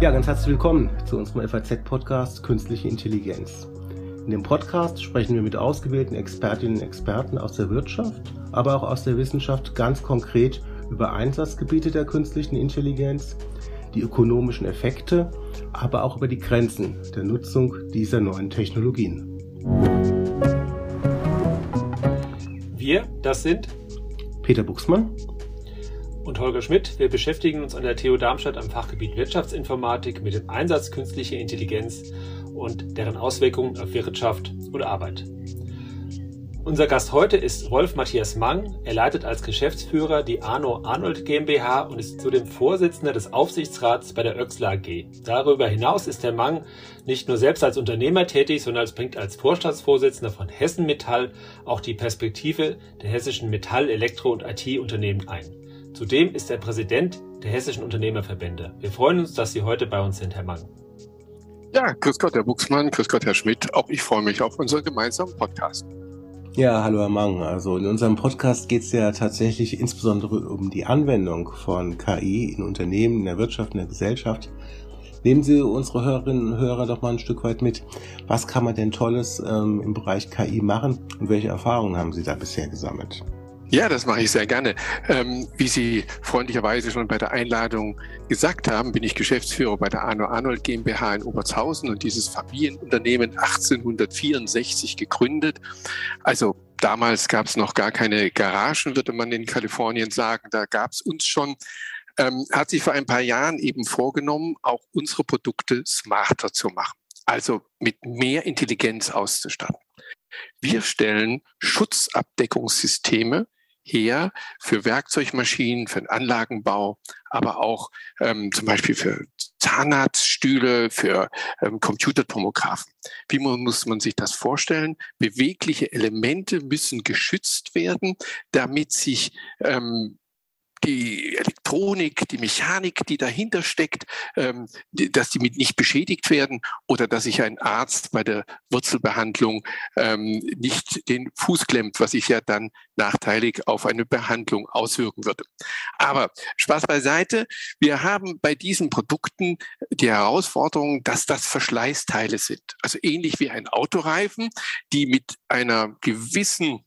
Ja, ganz herzlich willkommen zu unserem FAZ-Podcast Künstliche Intelligenz. In dem Podcast sprechen wir mit ausgewählten Expertinnen und Experten aus der Wirtschaft, aber auch aus der Wissenschaft ganz konkret über Einsatzgebiete der künstlichen Intelligenz, die ökonomischen Effekte, aber auch über die Grenzen der Nutzung dieser neuen Technologien. Wir, das sind Peter Buchsmann und Holger Schmidt. Wir beschäftigen uns an der TU Darmstadt am Fachgebiet Wirtschaftsinformatik mit dem Einsatz künstlicher Intelligenz und deren Auswirkungen auf Wirtschaft und Arbeit. Unser Gast heute ist Rolf Matthias Mang. Er leitet als Geschäftsführer die Arno Arnold GmbH und ist zudem Vorsitzender des Aufsichtsrats bei der Oechsler AG. Darüber hinaus ist Herr Mang nicht nur selbst als Unternehmer tätig, sondern bringt als Vorstandsvorsitzender von Hessen Metall auch die Perspektive der hessischen Metall-, Elektro- und IT-Unternehmen ein. Zudem ist er Präsident der hessischen Unternehmerverbände. Wir freuen uns, dass Sie heute bei uns sind, Herr Mang. Ja, grüß Gott, Herr Buchsmann, grüß Gott, Herr Schmidt. Auch ich freue mich auf unseren gemeinsamen Podcast. Ja, hallo Herr Mang. Also in unserem Podcast geht es ja tatsächlich insbesondere um die Anwendung von KI in Unternehmen, in der Wirtschaft, in der Gesellschaft. Nehmen Sie unsere Hörerinnen und Hörer doch mal ein Stück weit mit. Was kann man denn Tolles ähm, im Bereich KI machen und welche Erfahrungen haben Sie da bisher gesammelt? Ja, das mache ich sehr gerne. Ähm, wie Sie freundlicherweise schon bei der Einladung gesagt haben, bin ich Geschäftsführer bei der Arno Arnold GmbH in Obertshausen und dieses Familienunternehmen 1864 gegründet. Also damals gab es noch gar keine Garagen, würde man in Kalifornien sagen. Da gab es uns schon. Ähm, hat sich vor ein paar Jahren eben vorgenommen, auch unsere Produkte smarter zu machen. Also mit mehr Intelligenz auszustatten. Wir stellen Schutzabdeckungssysteme her für Werkzeugmaschinen, für den Anlagenbau, aber auch ähm, zum Beispiel für Zahnarztstühle, für ähm, Computertomographen. Wie muss man sich das vorstellen? Bewegliche Elemente müssen geschützt werden, damit sich ähm, die Elektronik, die Mechanik, die dahinter steckt, ähm, dass die mit nicht beschädigt werden oder dass sich ein Arzt bei der Wurzelbehandlung ähm, nicht den Fuß klemmt, was sich ja dann nachteilig auf eine Behandlung auswirken würde. Aber Spaß beiseite, wir haben bei diesen Produkten die Herausforderung, dass das Verschleißteile sind. Also ähnlich wie ein Autoreifen, die mit einer gewissen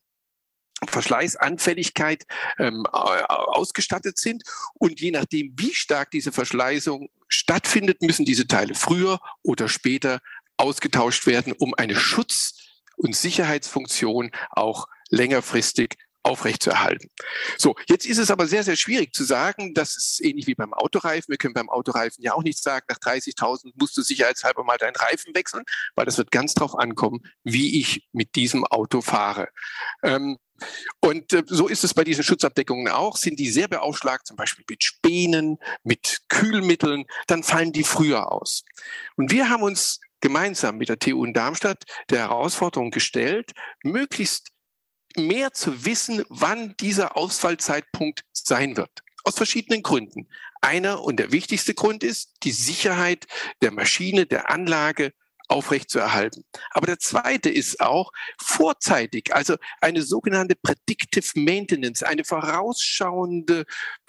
Verschleißanfälligkeit ähm, ausgestattet sind. Und je nachdem, wie stark diese Verschleißung stattfindet, müssen diese Teile früher oder später ausgetauscht werden, um eine Schutz- und Sicherheitsfunktion auch längerfristig aufrechtzuerhalten. So, jetzt ist es aber sehr, sehr schwierig zu sagen, das ist ähnlich wie beim Autoreifen. Wir können beim Autoreifen ja auch nicht sagen, nach 30.000 musst du sicherheitshalber mal deinen Reifen wechseln, weil das wird ganz drauf ankommen, wie ich mit diesem Auto fahre. Ähm, und äh, so ist es bei diesen Schutzabdeckungen auch. Sind die sehr beaufschlagt, zum Beispiel mit Spänen, mit Kühlmitteln, dann fallen die früher aus. Und wir haben uns gemeinsam mit der TU in Darmstadt der Herausforderung gestellt, möglichst mehr zu wissen, wann dieser Ausfallzeitpunkt sein wird. Aus verschiedenen Gründen. Einer und der wichtigste Grund ist die Sicherheit der Maschine, der Anlage aufrechtzuerhalten. Aber der zweite ist auch vorzeitig, also eine sogenannte Predictive Maintenance, eine vorausschauende,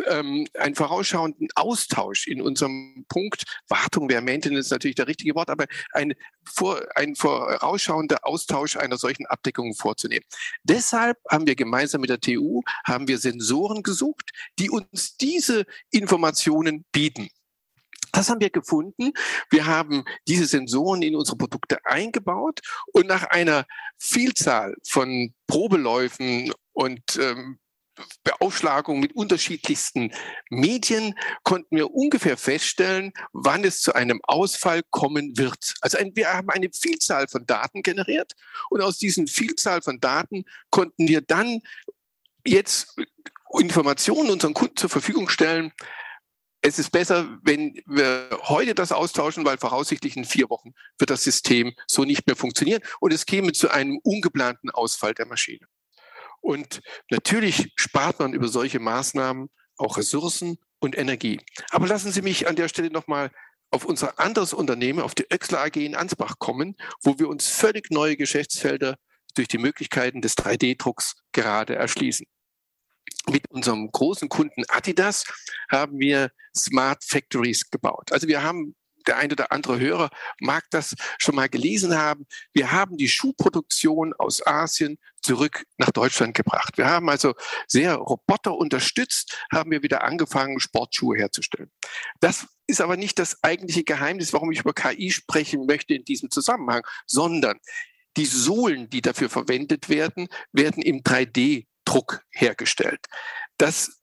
ähm, einen vorausschauenden Austausch in unserem Punkt. Wartung wäre Maintenance natürlich der richtige Wort, aber ein, vor, ein vorausschauender Austausch einer solchen Abdeckung vorzunehmen. Deshalb haben wir gemeinsam mit der TU haben wir Sensoren gesucht, die uns diese Informationen bieten. Das haben wir gefunden. Wir haben diese Sensoren in unsere Produkte eingebaut und nach einer Vielzahl von Probeläufen und ähm, Beaufschlagung mit unterschiedlichsten Medien konnten wir ungefähr feststellen, wann es zu einem Ausfall kommen wird. Also ein, wir haben eine Vielzahl von Daten generiert und aus diesen Vielzahl von Daten konnten wir dann jetzt Informationen unseren Kunden zur Verfügung stellen, es ist besser, wenn wir heute das austauschen, weil voraussichtlich in vier Wochen wird das System so nicht mehr funktionieren und es käme zu einem ungeplanten Ausfall der Maschine. Und natürlich spart man über solche Maßnahmen auch Ressourcen und Energie. Aber lassen Sie mich an der Stelle nochmal auf unser anderes Unternehmen, auf die Oechsler AG in Ansbach kommen, wo wir uns völlig neue Geschäftsfelder durch die Möglichkeiten des 3D-Drucks gerade erschließen mit unserem großen Kunden Adidas haben wir Smart Factories gebaut. Also wir haben der ein oder andere Hörer mag das schon mal gelesen haben. Wir haben die Schuhproduktion aus Asien zurück nach Deutschland gebracht. Wir haben also sehr Roboter unterstützt, haben wir wieder angefangen, Sportschuhe herzustellen. Das ist aber nicht das eigentliche Geheimnis, warum ich über KI sprechen möchte in diesem Zusammenhang, sondern die Sohlen, die dafür verwendet werden, werden im 3D-Druck hergestellt. Das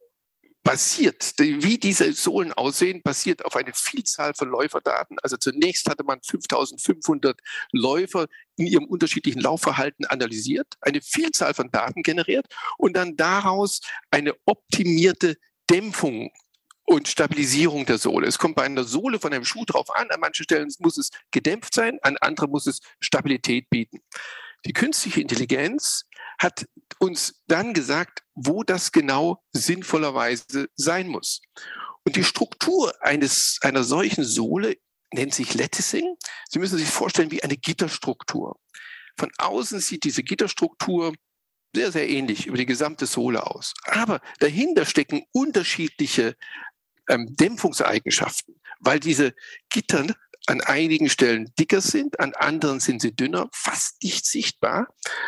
basiert, wie diese Sohlen aussehen, basiert auf eine Vielzahl von Läuferdaten. Also zunächst hatte man 5500 Läufer in ihrem unterschiedlichen Laufverhalten analysiert, eine Vielzahl von Daten generiert und dann daraus eine optimierte Dämpfung und Stabilisierung der Sohle. Es kommt bei einer Sohle von einem Schuh drauf an. An manchen Stellen muss es gedämpft sein, an anderen muss es Stabilität bieten. Die künstliche Intelligenz hat uns dann gesagt, wo das genau sinnvollerweise sein muss. Und die Struktur eines, einer solchen Sohle nennt sich Latticing. Sie müssen sich vorstellen wie eine Gitterstruktur. Von außen sieht diese Gitterstruktur sehr, sehr ähnlich über die gesamte Sohle aus. Aber dahinter stecken unterschiedliche ähm, Dämpfungseigenschaften, weil diese Gittern an einigen Stellen dicker sind, an anderen sind sie dünner, fast nicht sichtbar.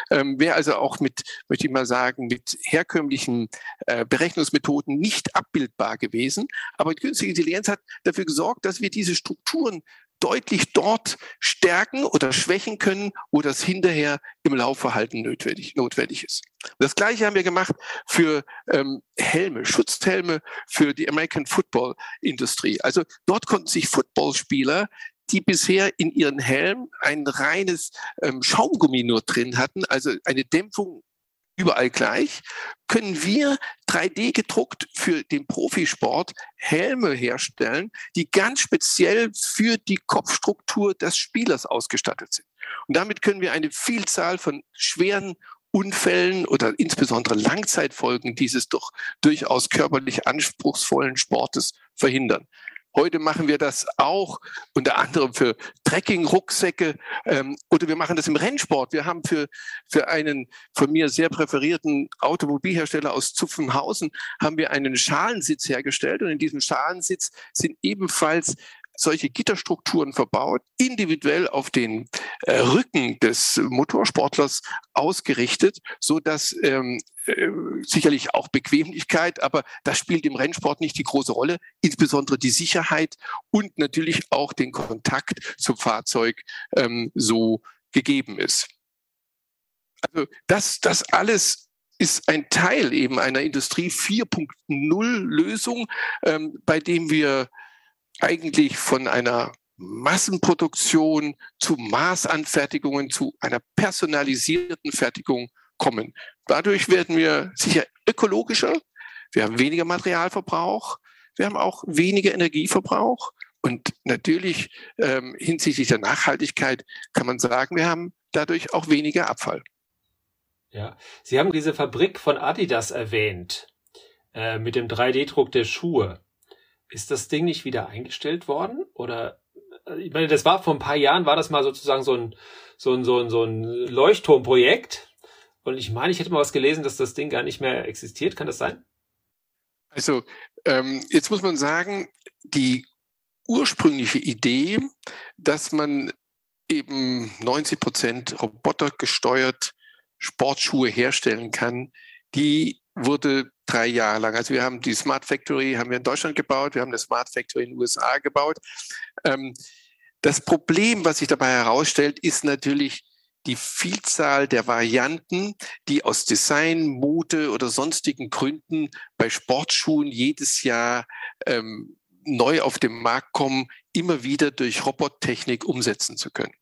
Ähm, Wäre also auch mit, möchte ich mal sagen, mit herkömmlichen äh, Berechnungsmethoden nicht abbildbar gewesen. Aber die künstliche Intelligenz hat dafür gesorgt, dass wir diese Strukturen deutlich dort stärken oder schwächen können, wo das hinterher im Laufverhalten notwendig, notwendig ist. Das Gleiche haben wir gemacht für ähm, Helme, Schutzhelme für die American Football Industrie. Also dort konnten sich Footballspieler die bisher in ihren Helm ein reines ähm, Schaumgummi nur drin hatten, also eine Dämpfung überall gleich, können wir 3D gedruckt für den Profisport Helme herstellen, die ganz speziell für die Kopfstruktur des Spielers ausgestattet sind. Und damit können wir eine Vielzahl von schweren Unfällen oder insbesondere Langzeitfolgen dieses doch durchaus körperlich anspruchsvollen Sportes verhindern. Heute machen wir das auch unter anderem für Trekking-Rucksäcke ähm, oder wir machen das im Rennsport. Wir haben für, für einen von mir sehr präferierten Automobilhersteller aus Zuffenhausen haben wir einen Schalensitz hergestellt und in diesem Schalensitz sind ebenfalls solche Gitterstrukturen verbaut, individuell auf den äh, Rücken des Motorsportlers ausgerichtet, so dass ähm, äh, sicherlich auch Bequemlichkeit, aber das spielt im Rennsport nicht die große Rolle, insbesondere die Sicherheit und natürlich auch den Kontakt zum Fahrzeug ähm, so gegeben ist. Also das, das alles ist ein Teil eben einer Industrie 4.0 Lösung, ähm, bei dem wir eigentlich von einer Massenproduktion zu Maßanfertigungen, zu einer personalisierten Fertigung kommen. Dadurch werden wir sicher ökologischer, wir haben weniger Materialverbrauch, wir haben auch weniger Energieverbrauch und natürlich ähm, hinsichtlich der Nachhaltigkeit kann man sagen, wir haben dadurch auch weniger Abfall. Ja, Sie haben diese Fabrik von Adidas erwähnt äh, mit dem 3D-Druck der Schuhe. Ist das Ding nicht wieder eingestellt worden? Oder äh, ich meine, das war vor ein paar Jahren, war das mal sozusagen so ein, so ein, so ein, so ein Leuchtturmprojekt. Und ich meine, ich hätte mal was gelesen, dass das Ding gar nicht mehr existiert. Kann das sein? Also, ähm, jetzt muss man sagen, die ursprüngliche Idee, dass man eben 90 Prozent Roboter gesteuert Sportschuhe herstellen kann, die wurde drei Jahre lang. Also wir haben die Smart Factory haben wir in Deutschland gebaut, wir haben eine Smart Factory in den USA gebaut. Ähm, das Problem, was sich dabei herausstellt, ist natürlich die Vielzahl der Varianten, die aus Design, Mode oder sonstigen Gründen bei Sportschuhen jedes Jahr ähm, neu auf den Markt kommen, immer wieder durch Robottechnik umsetzen zu können.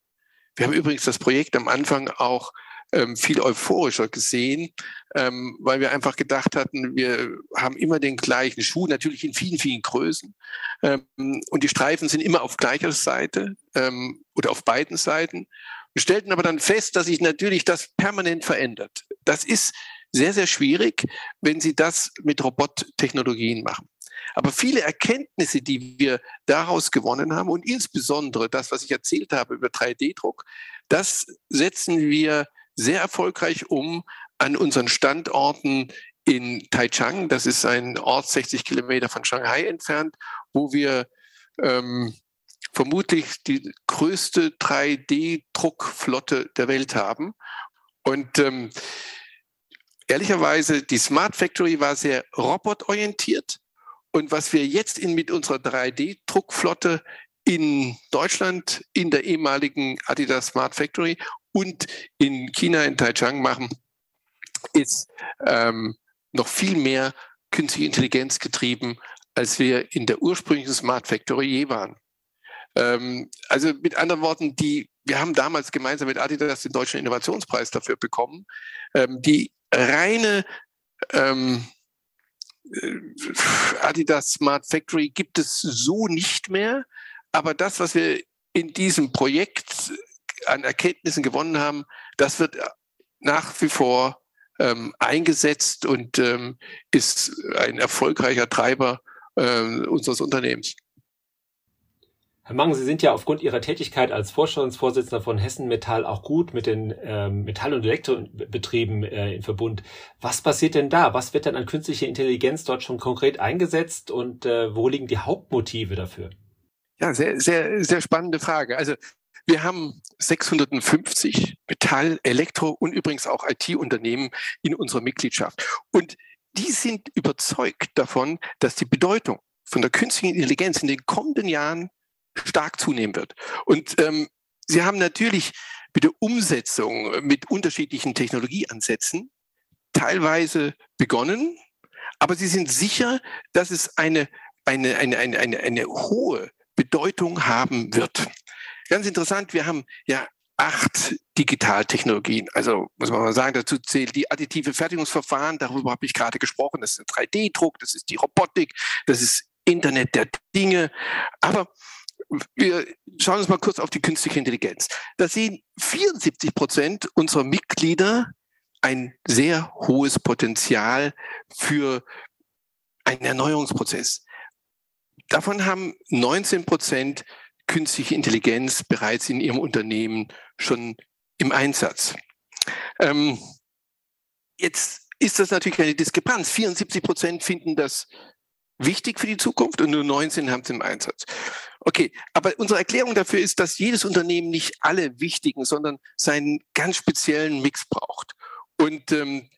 Wir haben übrigens das Projekt am Anfang auch ähm, viel euphorischer gesehen, ähm, weil wir einfach gedacht hatten, wir haben immer den gleichen Schuh, natürlich in vielen, vielen Größen. Ähm, und die Streifen sind immer auf gleicher Seite ähm, oder auf beiden Seiten. Wir stellten aber dann fest, dass sich natürlich das permanent verändert. Das ist sehr, sehr schwierig, wenn Sie das mit Robottechnologien machen. Aber viele Erkenntnisse, die wir daraus gewonnen haben und insbesondere das, was ich erzählt habe über 3D-Druck, das setzen wir sehr erfolgreich um an unseren Standorten in Taichung. Das ist ein Ort 60 Kilometer von Shanghai entfernt, wo wir ähm, vermutlich die größte 3D-Druckflotte der Welt haben. Und ähm, ehrlicherweise, die Smart Factory war sehr robotorientiert. Und was wir jetzt in, mit unserer 3D-Druckflotte in Deutschland, in der ehemaligen Adidas Smart Factory und in China, in Taichung machen, ist ähm, noch viel mehr künstliche Intelligenz getrieben, als wir in der ursprünglichen Smart Factory je waren. Ähm, also mit anderen Worten, die, wir haben damals gemeinsam mit Adidas den Deutschen Innovationspreis dafür bekommen. Ähm, die reine ähm, äh, Adidas Smart Factory gibt es so nicht mehr. Aber das, was wir in diesem Projekt an Erkenntnissen gewonnen haben, das wird nach wie vor ähm, eingesetzt und ähm, ist ein erfolgreicher Treiber äh, unseres Unternehmens. Herr Mang, Sie sind ja aufgrund Ihrer Tätigkeit als Vorstandsvorsitzender von Hessen Metall auch gut mit den ähm, Metall- und Elektrobetrieben äh, in Verbund. Was passiert denn da? Was wird denn an künstlicher Intelligenz dort schon konkret eingesetzt und äh, wo liegen die Hauptmotive dafür? Ja, sehr, sehr, sehr spannende Frage. Also wir haben 650 Metall-, Elektro- und übrigens auch IT-Unternehmen in unserer Mitgliedschaft. Und die sind überzeugt davon, dass die Bedeutung von der künstlichen Intelligenz in den kommenden Jahren stark zunehmen wird. Und ähm, sie haben natürlich mit der Umsetzung mit unterschiedlichen Technologieansätzen teilweise begonnen, aber sie sind sicher, dass es eine, eine, eine, eine, eine, eine hohe Bedeutung haben wird. Ganz interessant, wir haben ja acht Digitaltechnologien. Also muss man mal sagen, dazu zählt die additive Fertigungsverfahren, darüber habe ich gerade gesprochen, das ist 3D-Druck, das ist die Robotik, das ist Internet der Dinge. Aber wir schauen uns mal kurz auf die künstliche Intelligenz. Da sehen 74 Prozent unserer Mitglieder ein sehr hohes Potenzial für einen Erneuerungsprozess. Davon haben 19 Prozent künstliche Intelligenz bereits in ihrem Unternehmen schon im Einsatz. Ähm, jetzt ist das natürlich eine Diskrepanz. 74 Prozent finden das wichtig für die Zukunft und nur 19 haben es im Einsatz. Okay, aber unsere Erklärung dafür ist, dass jedes Unternehmen nicht alle wichtigen, sondern seinen ganz speziellen Mix braucht. Und ähm,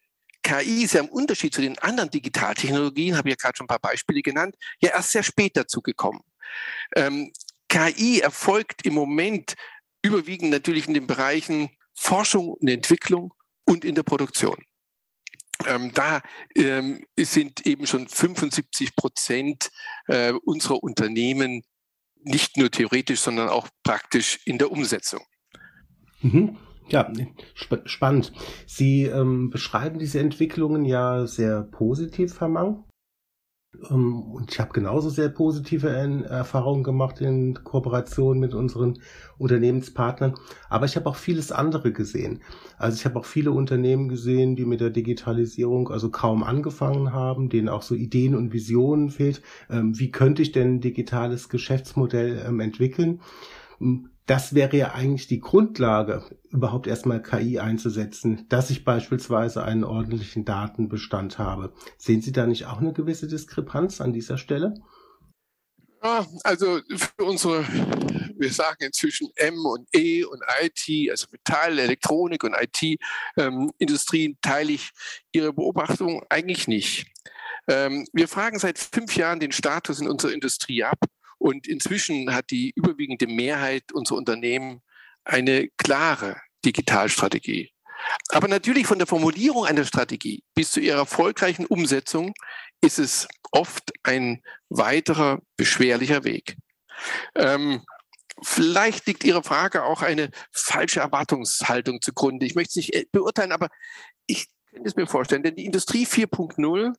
KI ist ja im Unterschied zu den anderen Digitaltechnologien, habe ich ja gerade schon ein paar Beispiele genannt, ja erst sehr spät dazu gekommen. Ähm, KI erfolgt im Moment überwiegend natürlich in den Bereichen Forschung und Entwicklung und in der Produktion. Ähm, da ähm, sind eben schon 75 Prozent äh, unserer Unternehmen nicht nur theoretisch, sondern auch praktisch in der Umsetzung. Mhm. Ja, sp spannend. Sie ähm, beschreiben diese Entwicklungen ja sehr positiv, Herr Mang. Ähm, und ich habe genauso sehr positive Erfahrungen gemacht in Kooperation mit unseren Unternehmenspartnern. Aber ich habe auch vieles andere gesehen. Also ich habe auch viele Unternehmen gesehen, die mit der Digitalisierung also kaum angefangen haben, denen auch so Ideen und Visionen fehlt. Ähm, wie könnte ich denn ein digitales Geschäftsmodell ähm, entwickeln? Das wäre ja eigentlich die Grundlage, überhaupt erstmal KI einzusetzen, dass ich beispielsweise einen ordentlichen Datenbestand habe. Sehen Sie da nicht auch eine gewisse Diskrepanz an dieser Stelle? Ja, also für unsere, wir sagen inzwischen M und E und IT, also Metall, Elektronik und IT-Industrien, ähm, teile ich Ihre Beobachtung eigentlich nicht. Ähm, wir fragen seit fünf Jahren den Status in unserer Industrie ab und inzwischen hat die überwiegende Mehrheit unserer Unternehmen eine klare Digitalstrategie. Aber natürlich von der Formulierung einer Strategie bis zu ihrer erfolgreichen Umsetzung ist es oft ein weiterer beschwerlicher Weg. Ähm, vielleicht liegt Ihre Frage auch eine falsche Erwartungshaltung zugrunde. Ich möchte es nicht äh, beurteilen, aber ich kann es mir vorstellen, denn die Industrie 4.0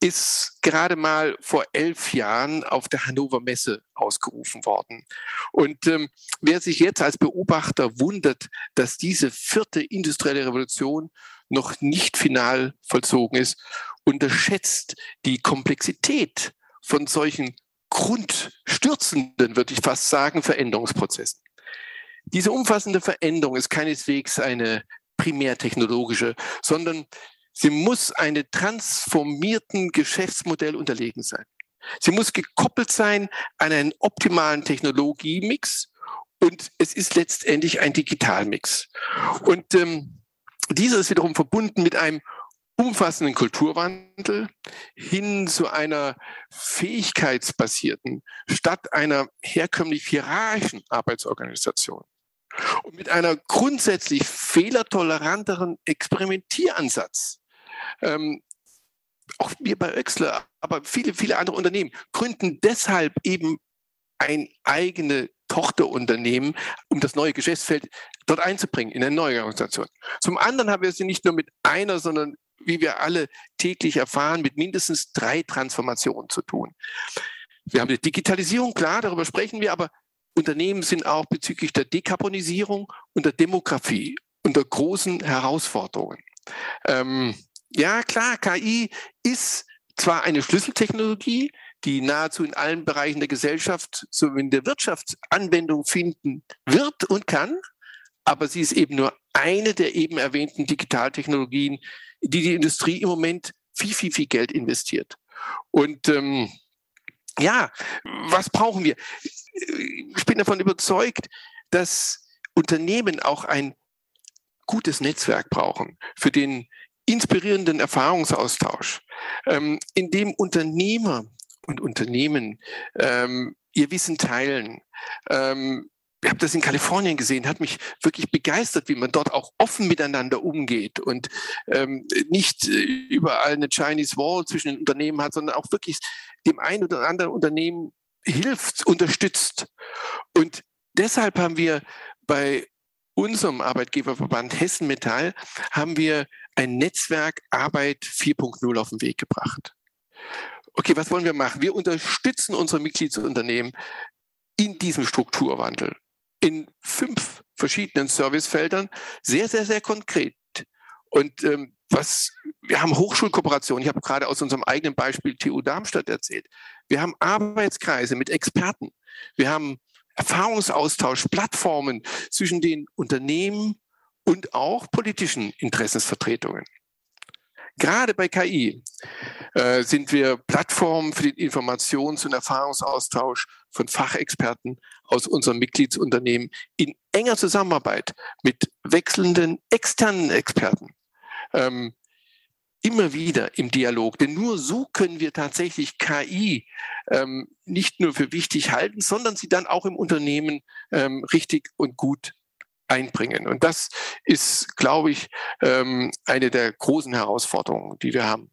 ist gerade mal vor elf Jahren auf der Hannover Messe ausgerufen worden. Und ähm, wer sich jetzt als Beobachter wundert, dass diese vierte industrielle Revolution noch nicht final vollzogen ist, unterschätzt die Komplexität von solchen grundstürzenden, würde ich fast sagen, Veränderungsprozessen. Diese umfassende Veränderung ist keineswegs eine primärtechnologische, sondern Sie muss einem transformierten Geschäftsmodell unterlegen sein. Sie muss gekoppelt sein an einen optimalen Technologiemix und es ist letztendlich ein Digitalmix. Und ähm, dieser ist wiederum verbunden mit einem umfassenden Kulturwandel hin zu einer fähigkeitsbasierten statt einer herkömmlich hierarchischen Arbeitsorganisation und mit einer grundsätzlich fehlertoleranteren Experimentieransatz. Ähm, auch wir bei Oechsler, aber viele, viele andere Unternehmen gründen deshalb eben ein eigene Tochterunternehmen, um das neue Geschäftsfeld dort einzubringen in eine neue Organisation. Zum anderen haben wir es nicht nur mit einer, sondern wie wir alle täglich erfahren, mit mindestens drei Transformationen zu tun. Wir haben die Digitalisierung, klar, darüber sprechen wir, aber Unternehmen sind auch bezüglich der Dekarbonisierung und der Demografie unter großen Herausforderungen. Ähm, ja, klar, KI ist zwar eine Schlüsseltechnologie, die nahezu in allen Bereichen der Gesellschaft sowie in der Wirtschaft Anwendung finden wird und kann, aber sie ist eben nur eine der eben erwähnten Digitaltechnologien, die die Industrie im Moment viel, viel, viel Geld investiert. Und ähm, ja, was brauchen wir? Ich bin davon überzeugt, dass Unternehmen auch ein gutes Netzwerk brauchen für den inspirierenden Erfahrungsaustausch, ähm, in dem Unternehmer und Unternehmen ähm, ihr Wissen teilen, ähm, ich habe das in Kalifornien gesehen, hat mich wirklich begeistert, wie man dort auch offen miteinander umgeht und ähm, nicht äh, überall eine Chinese Wall zwischen den Unternehmen hat, sondern auch wirklich dem einen oder anderen Unternehmen hilft, unterstützt. Und deshalb haben wir bei unserem Arbeitgeberverband Hessen Metall haben wir ein Netzwerk Arbeit 4.0 auf den Weg gebracht. Okay, was wollen wir machen? Wir unterstützen unsere Mitgliedsunternehmen in diesem Strukturwandel in fünf verschiedenen Servicefeldern sehr, sehr, sehr konkret. Und ähm, was wir haben Hochschulkooperationen. Ich habe gerade aus unserem eigenen Beispiel TU Darmstadt erzählt. Wir haben Arbeitskreise mit Experten. Wir haben Erfahrungsaustausch, Plattformen zwischen den Unternehmen und auch politischen Interessensvertretungen. Gerade bei KI äh, sind wir Plattformen für den Informations- und Erfahrungsaustausch von Fachexperten aus unserem Mitgliedsunternehmen in enger Zusammenarbeit mit wechselnden externen Experten. Ähm, immer wieder im Dialog. Denn nur so können wir tatsächlich KI ähm, nicht nur für wichtig halten, sondern sie dann auch im Unternehmen ähm, richtig und gut einbringen. Und das ist, glaube ich, ähm, eine der großen Herausforderungen, die wir haben.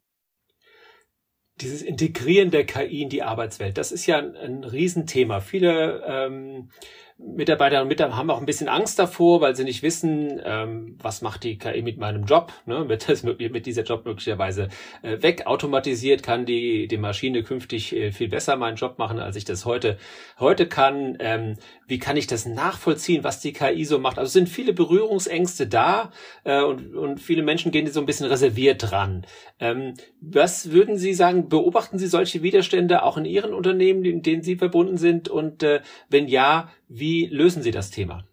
Dieses Integrieren der KI in die Arbeitswelt, das ist ja ein, ein Riesenthema. Viele ähm, Mitarbeiterinnen und Mitarbeiter haben auch ein bisschen Angst davor, weil sie nicht wissen, ähm, was macht die KI mit meinem Job. Ne? Wird, das, wird dieser Job möglicherweise äh, wegautomatisiert? Kann die, die Maschine künftig äh, viel besser meinen Job machen, als ich das heute, heute kann? Ähm, wie kann ich das nachvollziehen, was die KI so macht? Also sind viele Berührungsängste da äh, und, und viele Menschen gehen so ein bisschen reserviert dran. Ähm, was würden Sie sagen, beobachten Sie solche Widerstände auch in Ihren Unternehmen, in denen Sie verbunden sind? Und äh, wenn ja, wie lösen Sie das Thema?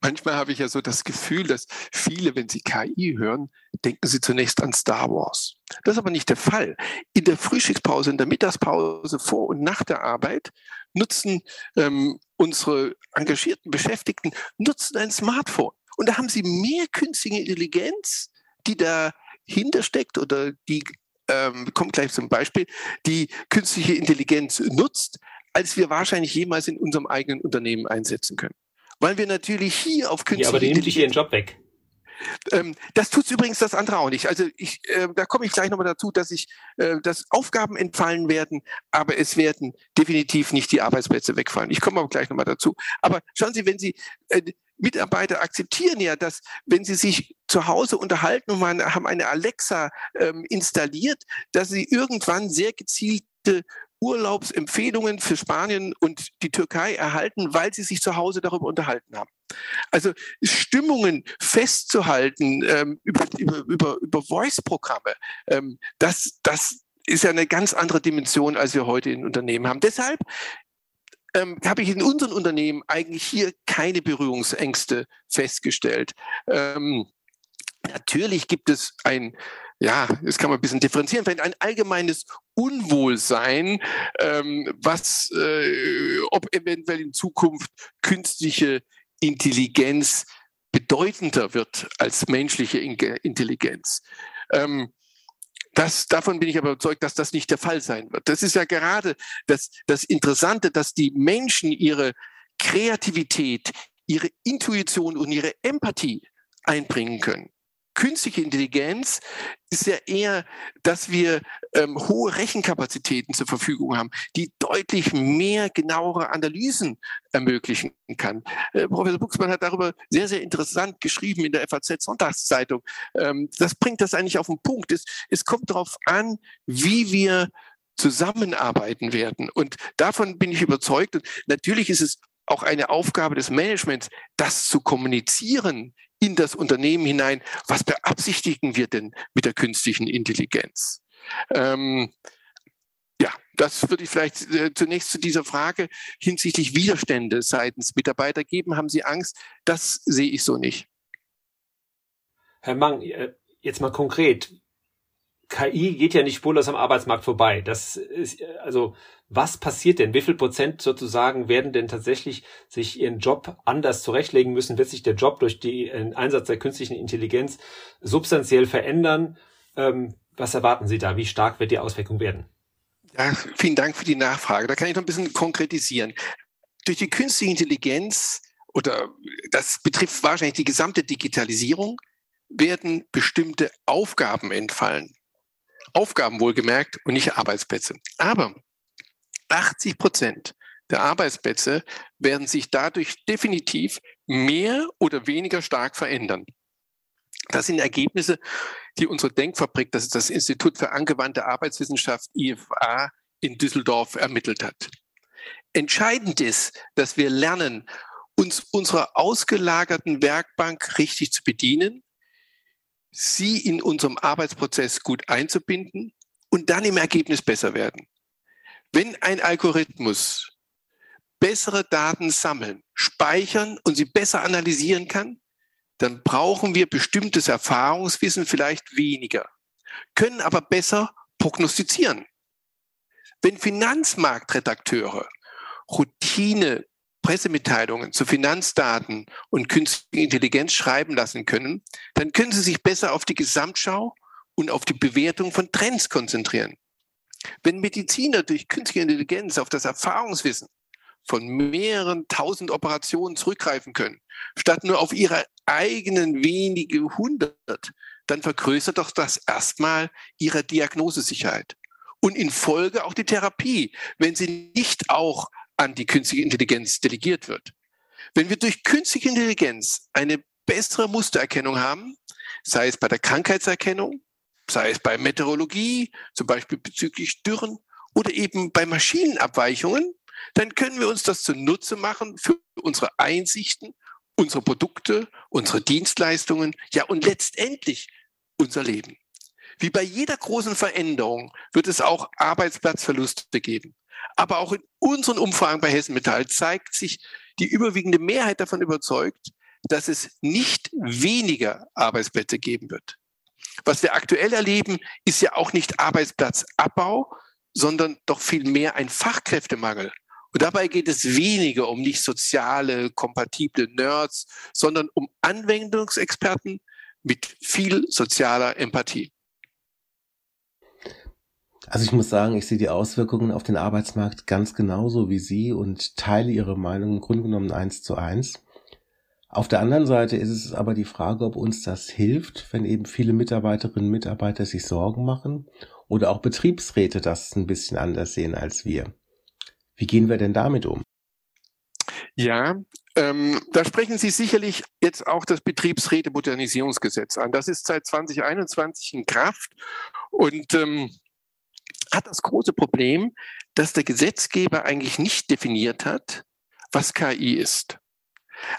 Manchmal habe ich ja so das Gefühl, dass viele, wenn sie KI hören, denken sie zunächst an Star Wars. Das ist aber nicht der Fall. In der Frühstückspause, in der Mittagspause, vor und nach der Arbeit nutzen ähm, unsere engagierten Beschäftigten nutzen ein Smartphone. Und da haben sie mehr künstliche Intelligenz, die dahinter steckt oder die, ähm, kommt gleich zum Beispiel, die künstliche Intelligenz nutzt, als wir wahrscheinlich jemals in unserem eigenen Unternehmen einsetzen können. Weil wir natürlich hier auf künstliche ja, aber die nimmt dich ihren Job weg. Ähm, das tut übrigens das andere auch nicht. Also ich, äh, da komme ich gleich nochmal dazu, dass ich, äh, dass Aufgaben entfallen werden, aber es werden definitiv nicht die Arbeitsplätze wegfallen. Ich komme aber gleich nochmal dazu. Aber schauen Sie, wenn Sie äh, Mitarbeiter akzeptieren ja, dass wenn sie sich zu Hause unterhalten und man, haben eine Alexa ähm, installiert, dass sie irgendwann sehr gezielte Urlaubsempfehlungen für Spanien und die Türkei erhalten, weil sie sich zu Hause darüber unterhalten haben. Also Stimmungen festzuhalten ähm, über, über, über, über Voice-Programme, ähm, das, das ist ja eine ganz andere Dimension, als wir heute in Unternehmen haben. Deshalb ähm, habe ich in unseren Unternehmen eigentlich hier keine Berührungsängste festgestellt. Ähm, natürlich gibt es ein ja, das kann man ein bisschen differenzieren, vielleicht ein allgemeines Unwohlsein, ähm, was, äh, ob eventuell in Zukunft künstliche Intelligenz bedeutender wird als menschliche Intelligenz. Ähm, das, davon bin ich aber überzeugt, dass das nicht der Fall sein wird. Das ist ja gerade das, das Interessante, dass die Menschen ihre Kreativität, ihre Intuition und ihre Empathie einbringen können künstliche Intelligenz ist ja eher, dass wir ähm, hohe Rechenkapazitäten zur Verfügung haben, die deutlich mehr genauere Analysen ermöglichen kann. Äh, Professor Buchsmann hat darüber sehr, sehr interessant geschrieben in der FAZ Sonntagszeitung. Ähm, das bringt das eigentlich auf den Punkt. Es, es kommt darauf an, wie wir zusammenarbeiten werden. Und davon bin ich überzeugt. Und natürlich ist es auch eine Aufgabe des Managements, das zu kommunizieren in das Unternehmen hinein. Was beabsichtigen wir denn mit der künstlichen Intelligenz? Ähm, ja, das würde ich vielleicht äh, zunächst zu dieser Frage hinsichtlich Widerstände seitens Mitarbeiter geben. Haben Sie Angst? Das sehe ich so nicht. Herr Mang, äh, jetzt mal konkret. KI geht ja nicht spurlos am Arbeitsmarkt vorbei. Das ist, also, was passiert denn? Wie viel Prozent sozusagen werden denn tatsächlich sich ihren Job anders zurechtlegen müssen? Wird sich der Job durch den Einsatz der künstlichen Intelligenz substanziell verändern? Ähm, was erwarten Sie da? Wie stark wird die Auswirkung werden? Ja, vielen Dank für die Nachfrage. Da kann ich noch ein bisschen konkretisieren. Durch die künstliche Intelligenz oder das betrifft wahrscheinlich die gesamte Digitalisierung, werden bestimmte Aufgaben entfallen. Aufgaben wohlgemerkt und nicht Arbeitsplätze. Aber 80 Prozent der Arbeitsplätze werden sich dadurch definitiv mehr oder weniger stark verändern. Das sind Ergebnisse, die unsere Denkfabrik, das ist das Institut für angewandte Arbeitswissenschaft IFA in Düsseldorf ermittelt hat. Entscheidend ist, dass wir lernen, uns unserer ausgelagerten Werkbank richtig zu bedienen sie in unserem Arbeitsprozess gut einzubinden und dann im Ergebnis besser werden. Wenn ein Algorithmus bessere Daten sammeln, speichern und sie besser analysieren kann, dann brauchen wir bestimmtes Erfahrungswissen vielleicht weniger, können aber besser prognostizieren. Wenn Finanzmarktredakteure Routine Pressemitteilungen zu Finanzdaten und künstlicher Intelligenz schreiben lassen können, dann können Sie sich besser auf die Gesamtschau und auf die Bewertung von Trends konzentrieren. Wenn Mediziner durch künstliche Intelligenz auf das Erfahrungswissen von mehreren tausend Operationen zurückgreifen können, statt nur auf ihre eigenen wenige hundert, dann vergrößert doch das erstmal ihre Diagnosesicherheit. Und in Folge auch die Therapie, wenn sie nicht auch an die künstliche Intelligenz delegiert wird. Wenn wir durch künstliche Intelligenz eine bessere Mustererkennung haben, sei es bei der Krankheitserkennung, sei es bei Meteorologie, zum Beispiel bezüglich Dürren oder eben bei Maschinenabweichungen, dann können wir uns das zunutze machen für unsere Einsichten, unsere Produkte, unsere Dienstleistungen, ja und letztendlich unser Leben. Wie bei jeder großen Veränderung wird es auch Arbeitsplatzverluste geben. Aber auch in unseren Umfragen bei Hessen Metall zeigt sich die überwiegende Mehrheit davon überzeugt, dass es nicht weniger Arbeitsplätze geben wird. Was wir aktuell erleben, ist ja auch nicht Arbeitsplatzabbau, sondern doch vielmehr ein Fachkräftemangel. Und dabei geht es weniger um nicht soziale, kompatible Nerds, sondern um Anwendungsexperten mit viel sozialer Empathie. Also ich muss sagen, ich sehe die Auswirkungen auf den Arbeitsmarkt ganz genauso wie Sie und teile Ihre Meinung im Grunde genommen eins zu eins. Auf der anderen Seite ist es aber die Frage, ob uns das hilft, wenn eben viele Mitarbeiterinnen und Mitarbeiter sich Sorgen machen oder auch Betriebsräte das ein bisschen anders sehen als wir. Wie gehen wir denn damit um? Ja, ähm, da sprechen Sie sicherlich jetzt auch das Betriebsräte-Modernisierungsgesetz an. Das ist seit 2021 in Kraft und ähm, hat das große Problem, dass der Gesetzgeber eigentlich nicht definiert hat, was KI ist.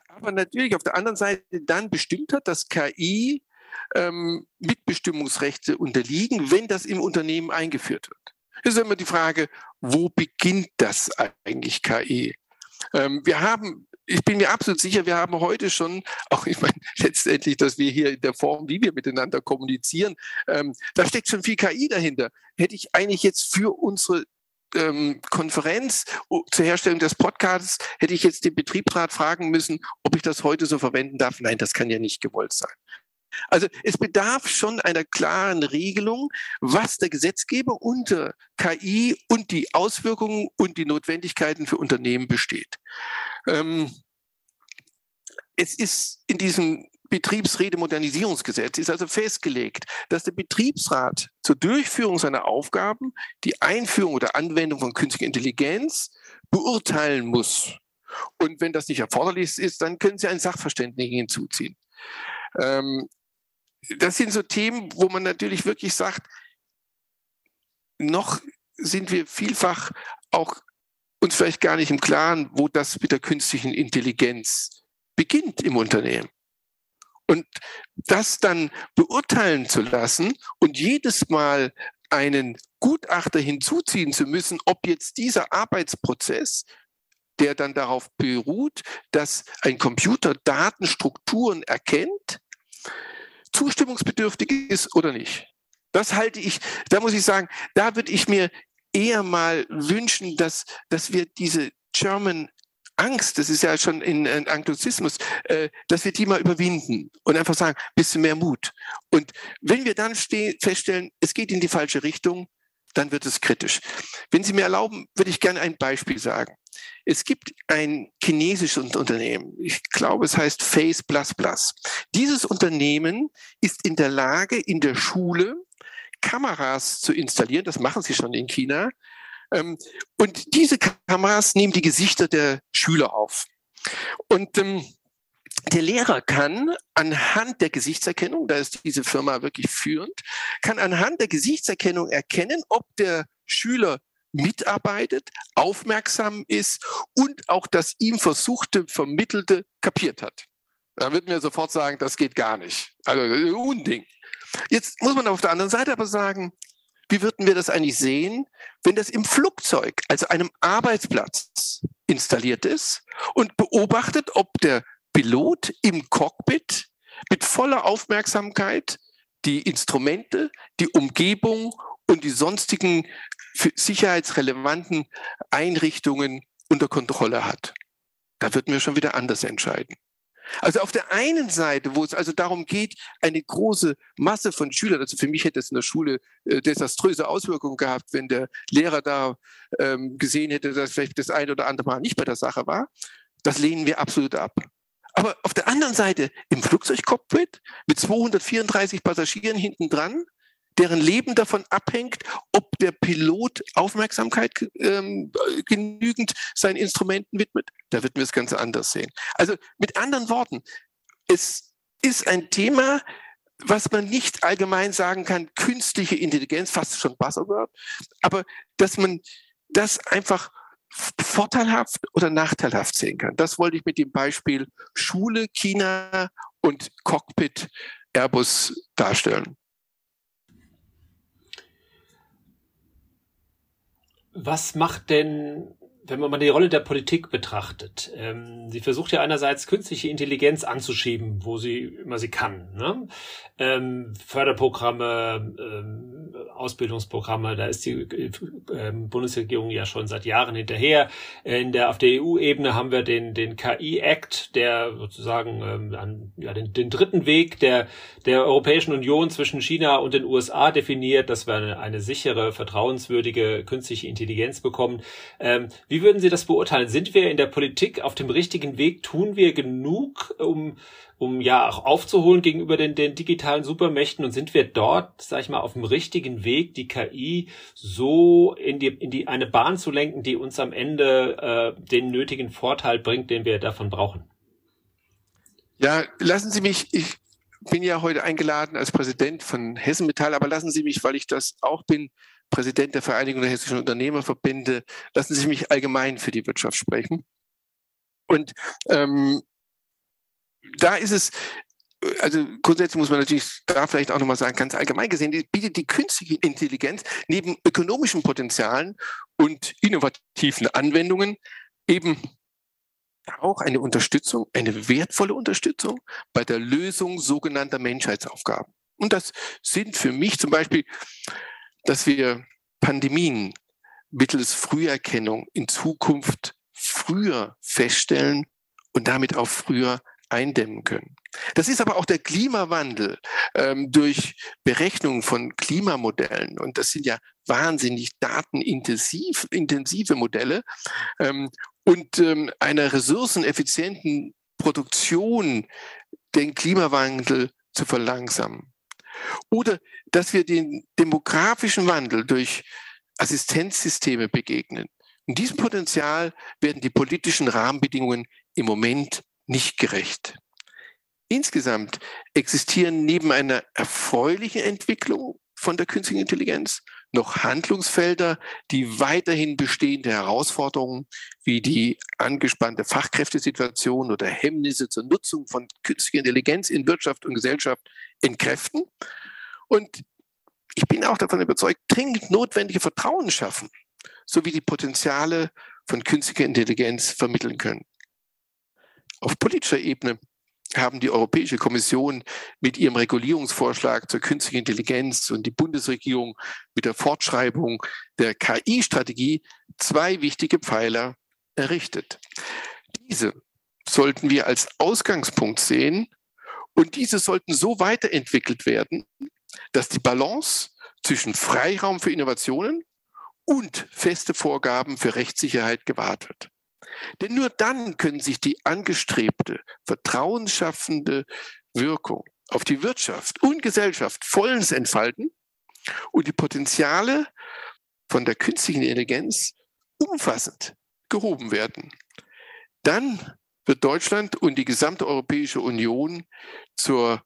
Aber natürlich auf der anderen Seite dann bestimmt hat, dass KI ähm, Mitbestimmungsrechte unterliegen, wenn das im Unternehmen eingeführt wird. Es ist immer die Frage, wo beginnt das eigentlich KI? Ähm, wir haben ich bin mir absolut sicher, wir haben heute schon, auch ich meine, letztendlich, dass wir hier in der Form, wie wir miteinander kommunizieren, ähm, da steckt schon viel KI dahinter. Hätte ich eigentlich jetzt für unsere ähm, Konferenz zur Herstellung des Podcasts, hätte ich jetzt den Betriebsrat fragen müssen, ob ich das heute so verwenden darf. Nein, das kann ja nicht gewollt sein. Also es bedarf schon einer klaren Regelung, was der Gesetzgeber unter KI und die Auswirkungen und die Notwendigkeiten für Unternehmen besteht. Ähm, es ist in diesem Betriebsrätemodernisierungsgesetz ist also festgelegt, dass der Betriebsrat zur Durchführung seiner Aufgaben die Einführung oder Anwendung von künstlicher Intelligenz beurteilen muss. Und wenn das nicht erforderlich ist, dann können Sie einen Sachverständigen hinzuziehen. Ähm, das sind so Themen, wo man natürlich wirklich sagt, noch sind wir vielfach auch uns vielleicht gar nicht im Klaren, wo das mit der künstlichen Intelligenz beginnt im Unternehmen. Und das dann beurteilen zu lassen und jedes Mal einen Gutachter hinzuziehen zu müssen, ob jetzt dieser Arbeitsprozess, der dann darauf beruht, dass ein Computer Datenstrukturen erkennt, zustimmungsbedürftig ist oder nicht. Das halte ich, da muss ich sagen, da würde ich mir eher mal wünschen, dass, dass wir diese German Angst, das ist ja schon in, in Anglizismus, äh, dass wir die mal überwinden und einfach sagen, bisschen mehr Mut. Und wenn wir dann feststellen, es geht in die falsche Richtung, dann wird es kritisch. Wenn Sie mir erlauben, würde ich gerne ein Beispiel sagen. Es gibt ein chinesisches Unternehmen, ich glaube, es heißt Face Plus Plus. Dieses Unternehmen ist in der Lage, in der Schule Kameras zu installieren, das machen sie schon in China. Ähm, und diese Kameras nehmen die Gesichter der Schüler auf. Und ähm, der Lehrer kann anhand der Gesichtserkennung, da ist diese Firma wirklich führend, kann anhand der Gesichtserkennung erkennen, ob der Schüler mitarbeitet, aufmerksam ist und auch das ihm versuchte, vermittelte kapiert hat. Da würden wir sofort sagen, das geht gar nicht. Also Unding. Jetzt muss man auf der anderen Seite aber sagen, wie würden wir das eigentlich sehen, wenn das im Flugzeug, also einem Arbeitsplatz installiert ist und beobachtet, ob der Pilot im Cockpit mit voller Aufmerksamkeit die Instrumente, die Umgebung und die sonstigen sicherheitsrelevanten Einrichtungen unter Kontrolle hat. Da würden wir schon wieder anders entscheiden. Also auf der einen Seite, wo es also darum geht, eine große Masse von Schülern, also für mich hätte es in der Schule äh, desaströse Auswirkungen gehabt, wenn der Lehrer da ähm, gesehen hätte, dass vielleicht das eine oder andere Mal nicht bei der Sache war. Das lehnen wir absolut ab. Aber auf der anderen Seite im Flugzeugcockpit mit 234 Passagieren hinten dran, deren Leben davon abhängt, ob der Pilot Aufmerksamkeit ähm, genügend seinen Instrumenten widmet, da würden wir es ganz anders sehen. Also mit anderen Worten, es ist ein Thema, was man nicht allgemein sagen kann, künstliche Intelligenz, fast schon Buzzword, aber dass man das einfach vorteilhaft oder nachteilhaft sehen kann. Das wollte ich mit dem Beispiel Schule, China und Cockpit Airbus darstellen. Was macht denn wenn man mal die Rolle der Politik betrachtet, ähm, sie versucht ja einerseits künstliche Intelligenz anzuschieben, wo sie immer sie kann. Ne? Ähm, Förderprogramme, ähm, Ausbildungsprogramme, da ist die äh, Bundesregierung ja schon seit Jahren hinterher. In der, auf der EU-Ebene haben wir den, den KI-Act, der sozusagen ähm, an, ja, den, den dritten Weg der, der Europäischen Union zwischen China und den USA definiert, dass wir eine, eine sichere, vertrauenswürdige künstliche Intelligenz bekommen. Ähm, wie würden Sie das beurteilen? Sind wir in der Politik auf dem richtigen Weg? Tun wir genug, um, um ja auch aufzuholen gegenüber den, den digitalen Supermächten? Und sind wir dort, sag ich mal, auf dem richtigen Weg, die KI so in die, in die eine Bahn zu lenken, die uns am Ende äh, den nötigen Vorteil bringt, den wir davon brauchen? Ja, lassen Sie mich, ich bin ja heute eingeladen als Präsident von Hessen Metall, aber lassen Sie mich, weil ich das auch bin, Präsident der Vereinigung der hessischen Unternehmerverbände. Lassen Sie mich allgemein für die Wirtschaft sprechen. Und ähm, da ist es, also grundsätzlich muss man natürlich da vielleicht auch nochmal sagen, ganz allgemein gesehen, bietet die künstliche Intelligenz neben ökonomischen Potenzialen und innovativen Anwendungen eben auch eine Unterstützung, eine wertvolle Unterstützung bei der Lösung sogenannter Menschheitsaufgaben. Und das sind für mich zum Beispiel, dass wir Pandemien mittels Früherkennung in Zukunft früher feststellen und damit auch früher eindämmen können. Das ist aber auch der Klimawandel ähm, durch Berechnung von Klimamodellen. Und das sind ja wahnsinnig datenintensiv intensive Modelle. Ähm, und ähm, einer ressourceneffizienten Produktion den Klimawandel zu verlangsamen. Oder dass wir den demografischen Wandel durch Assistenzsysteme begegnen. Und diesem Potenzial werden die politischen Rahmenbedingungen im Moment nicht gerecht. Insgesamt existieren neben einer erfreulichen Entwicklung von der künstlichen Intelligenz noch Handlungsfelder, die weiterhin bestehende Herausforderungen wie die angespannte Fachkräftesituation oder Hemmnisse zur Nutzung von künstlicher Intelligenz in Wirtschaft und Gesellschaft entkräften. Und ich bin auch davon überzeugt, dringend notwendige Vertrauen schaffen, sowie die Potenziale von künstlicher Intelligenz vermitteln können. Auf politischer Ebene haben die Europäische Kommission mit ihrem Regulierungsvorschlag zur künstlichen Intelligenz und die Bundesregierung mit der Fortschreibung der KI-Strategie zwei wichtige Pfeiler errichtet. Diese sollten wir als Ausgangspunkt sehen und diese sollten so weiterentwickelt werden, dass die Balance zwischen Freiraum für Innovationen und feste Vorgaben für Rechtssicherheit gewahrt wird. Denn nur dann können sich die angestrebte, vertrauensschaffende Wirkung auf die Wirtschaft und Gesellschaft vollends entfalten und die Potenziale von der künstlichen Intelligenz umfassend gehoben werden. Dann wird Deutschland und die gesamte Europäische Union zur,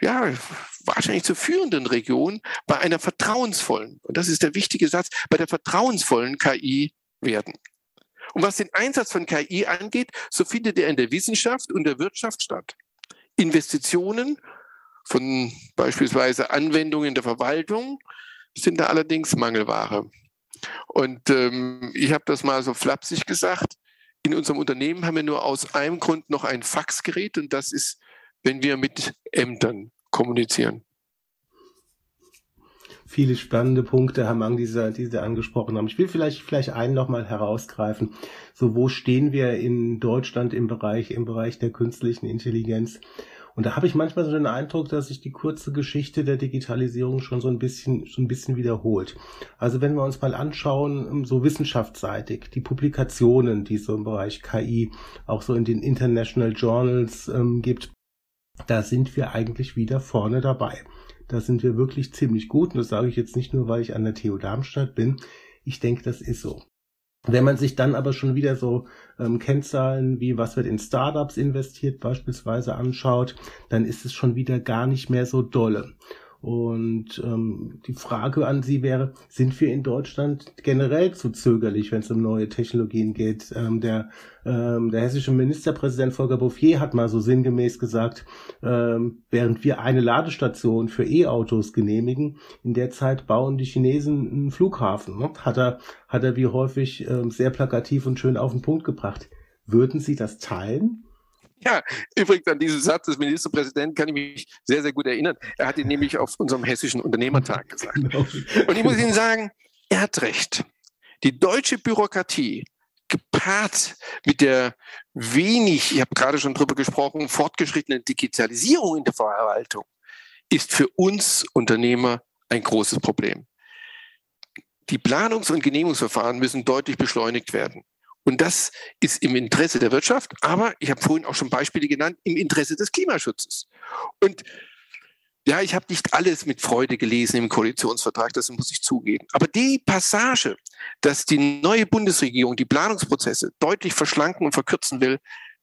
ja, wahrscheinlich zur führenden Region bei einer vertrauensvollen, und das ist der wichtige Satz, bei der vertrauensvollen KI werden. Und was den Einsatz von KI angeht, so findet er in der Wissenschaft und der Wirtschaft statt. Investitionen von beispielsweise Anwendungen der Verwaltung sind da allerdings Mangelware. Und ähm, ich habe das mal so flapsig gesagt. In unserem Unternehmen haben wir nur aus einem Grund noch ein Faxgerät und das ist, wenn wir mit Ämtern kommunizieren viele spannende Punkte, Herr Mang, die Sie, die Sie angesprochen haben. Ich will vielleicht, vielleicht einen nochmal herausgreifen. So, wo stehen wir in Deutschland im Bereich, im Bereich der künstlichen Intelligenz? Und da habe ich manchmal so den Eindruck, dass sich die kurze Geschichte der Digitalisierung schon so ein bisschen, so ein bisschen wiederholt. Also wenn wir uns mal anschauen, so wissenschaftsseitig, die Publikationen, die es so im Bereich KI auch so in den International Journals ähm, gibt, da sind wir eigentlich wieder vorne dabei. Da sind wir wirklich ziemlich gut. Und das sage ich jetzt nicht nur, weil ich an der TU Darmstadt bin. Ich denke, das ist so. Wenn man sich dann aber schon wieder so ähm, Kennzahlen wie was wird in Startups investiert beispielsweise anschaut, dann ist es schon wieder gar nicht mehr so dolle. Und ähm, die Frage an Sie wäre, sind wir in Deutschland generell zu zögerlich, wenn es um neue Technologien geht? Ähm, der, ähm, der hessische Ministerpräsident Volker Bouffier hat mal so sinngemäß gesagt, ähm, während wir eine Ladestation für E-Autos genehmigen, in der Zeit bauen die Chinesen einen Flughafen. Ne? Hat, er, hat er wie häufig ähm, sehr plakativ und schön auf den Punkt gebracht. Würden Sie das teilen? Ja, übrigens an diesen Satz des Ministerpräsidenten kann ich mich sehr, sehr gut erinnern. Er hat ihn nämlich auf unserem hessischen Unternehmertag gesagt. Genau. Und ich muss Ihnen sagen, er hat recht. Die deutsche Bürokratie gepaart mit der wenig, ich habe gerade schon drüber gesprochen, fortgeschrittenen Digitalisierung in der Verwaltung ist für uns Unternehmer ein großes Problem. Die Planungs- und Genehmigungsverfahren müssen deutlich beschleunigt werden. Und das ist im Interesse der Wirtschaft, aber ich habe vorhin auch schon Beispiele genannt, im Interesse des Klimaschutzes. Und ja, ich habe nicht alles mit Freude gelesen im Koalitionsvertrag, das muss ich zugeben. Aber die Passage, dass die neue Bundesregierung die Planungsprozesse deutlich verschlanken und verkürzen will,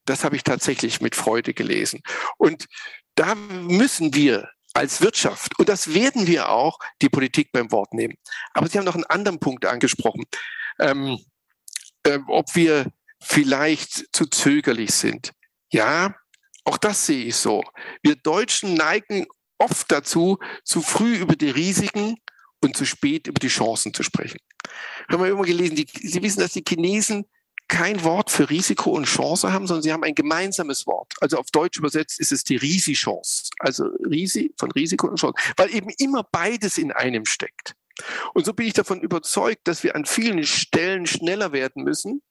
das habe ich tatsächlich mit Freude gelesen. Und da müssen wir als Wirtschaft, und das werden wir auch, die Politik beim Wort nehmen. Aber Sie haben noch einen anderen Punkt angesprochen. Ähm, äh, ob wir vielleicht zu zögerlich sind. Ja, auch das sehe ich so. Wir Deutschen neigen oft dazu, zu früh über die Risiken und zu spät über die Chancen zu sprechen. Wir haben immer gelesen, die, Sie wissen, dass die Chinesen kein Wort für Risiko und Chance haben, sondern sie haben ein gemeinsames Wort. Also auf Deutsch übersetzt ist es die Risi-Chance. Also Risi von Risiko und Chance, weil eben immer beides in einem steckt. Und so bin ich davon überzeugt, dass wir an vielen Stellen schneller werden müssen.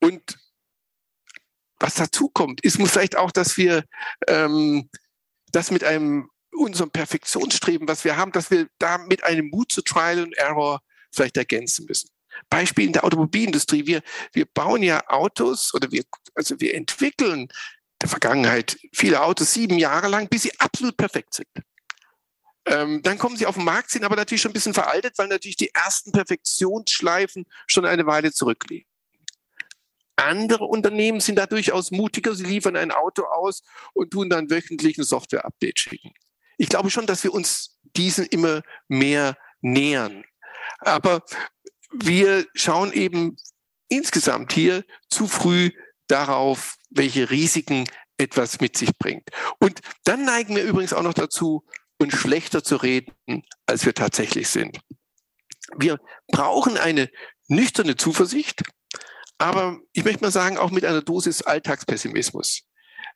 Und was dazu kommt, ist vielleicht auch, dass wir ähm, das mit einem unserem Perfektionsstreben, was wir haben, dass wir da mit einem Mut zu Trial and Error vielleicht ergänzen müssen. Beispiel in der Automobilindustrie. Wir, wir bauen ja Autos oder wir, also wir entwickeln der Vergangenheit viele Autos sieben Jahre lang, bis sie absolut perfekt sind. Ähm, dann kommen sie auf den Markt, sind aber natürlich schon ein bisschen veraltet, weil natürlich die ersten Perfektionsschleifen schon eine Weile zurückliegen. Andere Unternehmen sind da durchaus mutiger. Sie liefern ein Auto aus und tun dann wöchentlich ein Software-Update schicken. Ich glaube schon, dass wir uns diesen immer mehr nähern. Aber wir schauen eben insgesamt hier zu früh darauf, welche Risiken etwas mit sich bringt. Und dann neigen wir übrigens auch noch dazu, uns schlechter zu reden, als wir tatsächlich sind. Wir brauchen eine nüchterne Zuversicht, aber ich möchte mal sagen, auch mit einer Dosis Alltagspessimismus.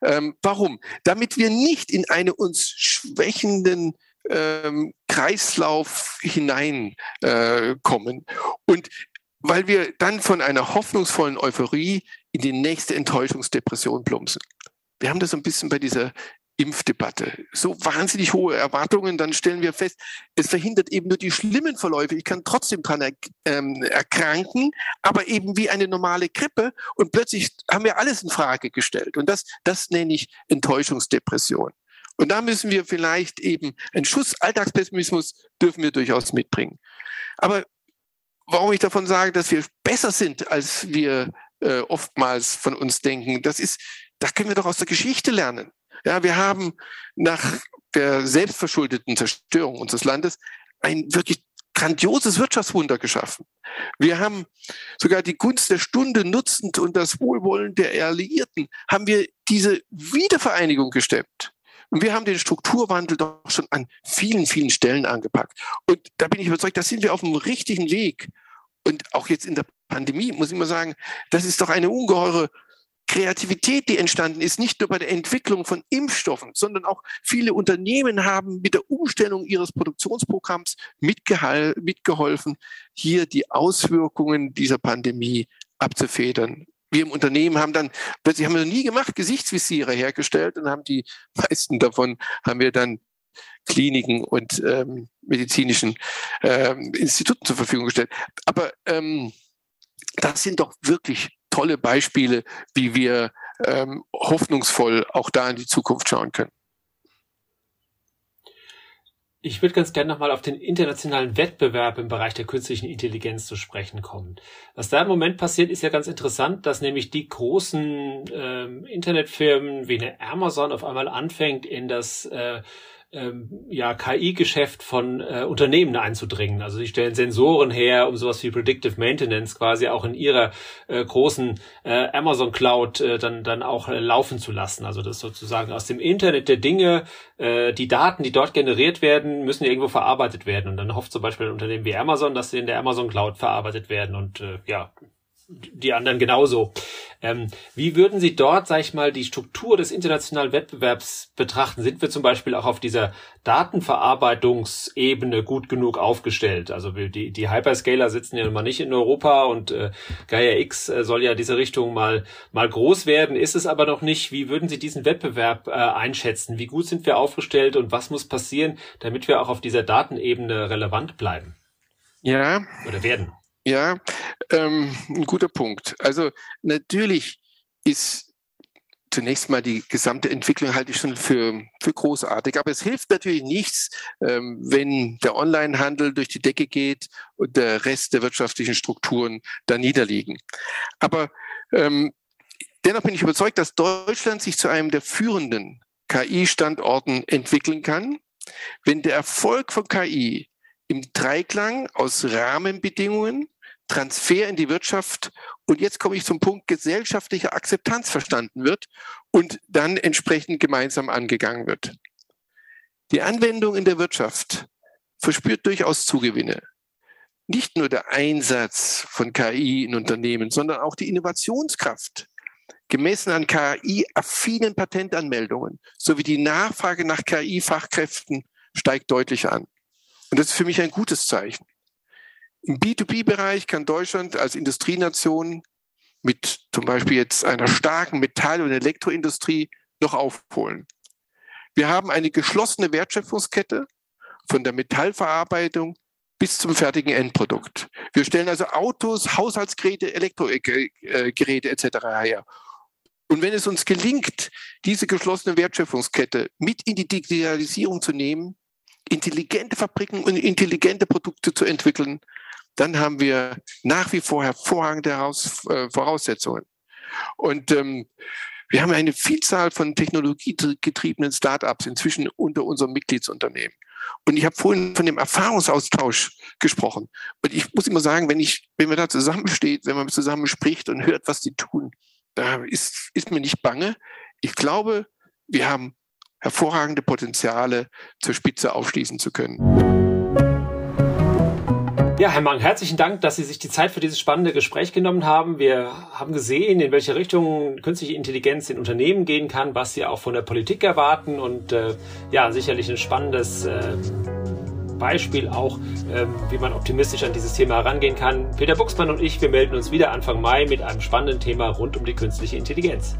Ähm, warum? Damit wir nicht in eine uns schwächenden ähm, Kreislauf hineinkommen. Äh, und weil wir dann von einer hoffnungsvollen Euphorie in die nächste Enttäuschungsdepression plumpsen. Wir haben das so ein bisschen bei dieser Impfdebatte. So wahnsinnig hohe Erwartungen, dann stellen wir fest, es verhindert eben nur die schlimmen Verläufe. Ich kann trotzdem dran er, ähm, erkranken, aber eben wie eine normale Grippe und plötzlich haben wir alles in Frage gestellt. Und das, das nenne ich Enttäuschungsdepression. Und da müssen wir vielleicht eben einen Schuss Alltagspessimismus dürfen wir durchaus mitbringen. Aber warum ich davon sage, dass wir besser sind, als wir äh, oftmals von uns denken, das ist, da können wir doch aus der Geschichte lernen. Ja, wir haben nach der selbstverschuldeten Zerstörung unseres Landes ein wirklich grandioses Wirtschaftswunder geschaffen. Wir haben sogar die Gunst der Stunde nutzend und das Wohlwollen der Alliierten, haben wir diese Wiedervereinigung gestemmt. Und wir haben den Strukturwandel doch schon an vielen, vielen Stellen angepackt. Und da bin ich überzeugt, da sind wir auf dem richtigen Weg. Und auch jetzt in der Pandemie muss ich mal sagen, das ist doch eine ungeheure Kreativität, die entstanden ist, nicht nur bei der Entwicklung von Impfstoffen, sondern auch viele Unternehmen haben mit der Umstellung ihres Produktionsprogramms mitgeholfen, hier die Auswirkungen dieser Pandemie abzufedern. Wir im Unternehmen haben dann, plötzlich haben wir nie gemacht, Gesichtsvisiere hergestellt und haben die meisten davon haben wir dann Kliniken und ähm, medizinischen ähm, Instituten zur Verfügung gestellt. Aber ähm, das sind doch wirklich tolle Beispiele, wie wir ähm, hoffnungsvoll auch da in die Zukunft schauen können. Ich würde ganz gerne nochmal auf den internationalen Wettbewerb im Bereich der künstlichen Intelligenz zu sprechen kommen. Was da im Moment passiert, ist ja ganz interessant, dass nämlich die großen ähm, Internetfirmen wie eine Amazon auf einmal anfängt, in das äh, ähm, ja, KI-Geschäft von äh, Unternehmen einzudringen. Also sie stellen Sensoren her, um sowas wie Predictive Maintenance quasi auch in ihrer äh, großen äh, Amazon Cloud äh, dann, dann auch äh, laufen zu lassen. Also das sozusagen aus dem Internet der Dinge, äh, die Daten, die dort generiert werden, müssen irgendwo verarbeitet werden. Und dann hofft zum Beispiel ein Unternehmen wie Amazon, dass sie in der Amazon Cloud verarbeitet werden. Und äh, ja, die anderen genauso. Ähm, wie würden Sie dort, sag ich mal, die Struktur des internationalen Wettbewerbs betrachten? Sind wir zum Beispiel auch auf dieser Datenverarbeitungsebene gut genug aufgestellt? Also die, die Hyperscaler sitzen ja mal nicht in Europa und äh, Gaia X äh, soll ja diese Richtung mal, mal groß werden, ist es aber noch nicht. Wie würden Sie diesen Wettbewerb äh, einschätzen? Wie gut sind wir aufgestellt und was muss passieren, damit wir auch auf dieser Datenebene relevant bleiben? Ja. Oder werden? Ja, ähm, ein guter Punkt. Also natürlich ist zunächst mal die gesamte Entwicklung halte ich schon für, für großartig. Aber es hilft natürlich nichts, ähm, wenn der Onlinehandel durch die Decke geht und der Rest der wirtschaftlichen Strukturen da niederliegen. Aber ähm, dennoch bin ich überzeugt, dass Deutschland sich zu einem der führenden KI-Standorten entwickeln kann, wenn der Erfolg von KI im Dreiklang aus Rahmenbedingungen, Transfer in die Wirtschaft und jetzt komme ich zum Punkt gesellschaftlicher Akzeptanz verstanden wird und dann entsprechend gemeinsam angegangen wird. Die Anwendung in der Wirtschaft verspürt durchaus Zugewinne. nicht nur der Einsatz von KI in Unternehmen, sondern auch die Innovationskraft, gemessen an KI-affinen Patentanmeldungen sowie die Nachfrage nach KI-Fachkräften steigt deutlich an. Und das ist für mich ein gutes Zeichen. Im B2B-Bereich kann Deutschland als Industrienation mit zum Beispiel jetzt einer starken Metall- und Elektroindustrie noch aufholen. Wir haben eine geschlossene Wertschöpfungskette von der Metallverarbeitung bis zum fertigen Endprodukt. Wir stellen also Autos, Haushaltsgeräte, Elektrogeräte etc. her. Und wenn es uns gelingt, diese geschlossene Wertschöpfungskette mit in die Digitalisierung zu nehmen, intelligente Fabriken und intelligente Produkte zu entwickeln, dann haben wir nach wie vor hervorragende Heraus äh, Voraussetzungen. Und ähm, wir haben eine Vielzahl von technologiegetriebenen Startups inzwischen unter unserem Mitgliedsunternehmen. Und ich habe vorhin von dem Erfahrungsaustausch gesprochen. Und ich muss immer sagen, wenn ich, wenn man da zusammensteht, wenn man zusammen spricht und hört, was die tun, da ist, ist mir nicht bange. Ich glaube, wir haben hervorragende Potenziale zur Spitze aufschließen zu können. Ja, Herr Mang, herzlichen Dank, dass Sie sich die Zeit für dieses spannende Gespräch genommen haben. Wir haben gesehen, in welche Richtung künstliche Intelligenz in Unternehmen gehen kann, was Sie auch von der Politik erwarten und äh, ja, sicherlich ein spannendes äh, Beispiel auch, äh, wie man optimistisch an dieses Thema herangehen kann. Peter Buxmann und ich, wir melden uns wieder Anfang Mai mit einem spannenden Thema rund um die künstliche Intelligenz.